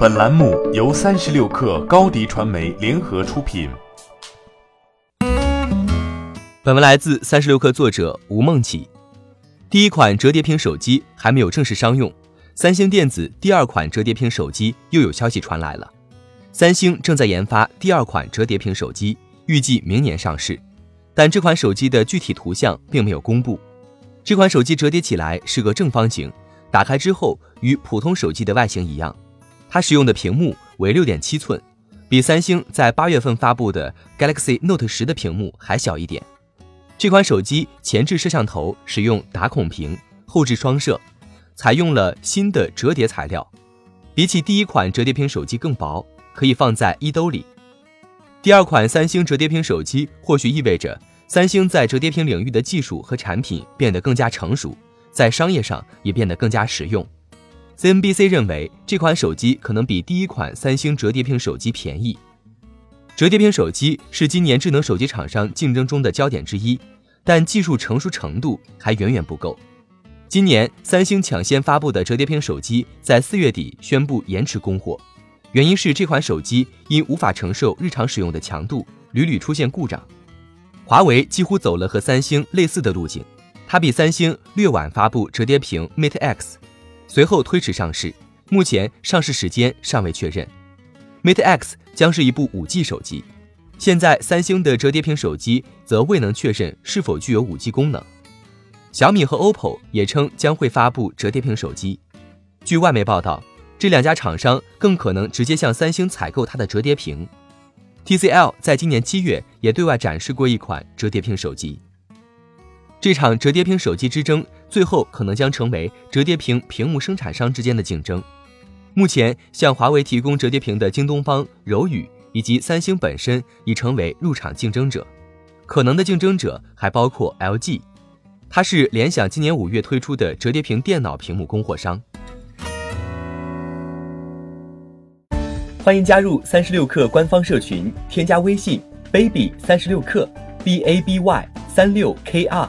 本栏目由三十六氪高低传媒联合出品。本文来自三十六氪作者吴梦起。第一款折叠屏手机还没有正式商用，三星电子第二款折叠屏手机又有消息传来了。三星正在研发第二款折叠屏手机，预计明年上市，但这款手机的具体图像并没有公布。这款手机折叠起来是个正方形，打开之后与普通手机的外形一样。它使用的屏幕为六点七寸，比三星在八月份发布的 Galaxy Note 十的屏幕还小一点。这款手机前置摄像头使用打孔屏，后置双摄，采用了新的折叠材料，比起第一款折叠屏手机更薄，可以放在衣兜里。第二款三星折叠屏手机或许意味着三星在折叠屏领域的技术和产品变得更加成熟，在商业上也变得更加实用。CNBC 认为这款手机可能比第一款三星折叠屏手机便宜。折叠屏手机是今年智能手机厂商竞争中的焦点之一，但技术成熟程度还远远不够。今年三星抢先发布的折叠屏手机在四月底宣布延迟供货，原因是这款手机因无法承受日常使用的强度，屡屡出现故障。华为几乎走了和三星类似的路径，它比三星略晚发布折叠屏 Mate X，随后推迟上市，目前上市时间尚未确认。Mate X 将是一部 5G 手机，现在三星的折叠屏手机则未能确认是否具有 5G 功能。小米和 OPPO 也称将会发布折叠屏手机。据外媒报道，这两家厂商更可能直接向三星采购它的折叠屏。TCL 在今年七月也对外展示过一款折叠屏手机。这场折叠屏手机之争，最后可能将成为折叠屏屏幕生产商之间的竞争。目前，向华为提供折叠屏的京东方、柔宇以及三星本身已成为入场竞争者，可能的竞争者还包括 LG，它是联想今年五月推出的折叠屏电脑屏幕供货商。欢迎加入三十六氪官方社群，添加微信 baby 三十六氪 b a b y 三六 k r，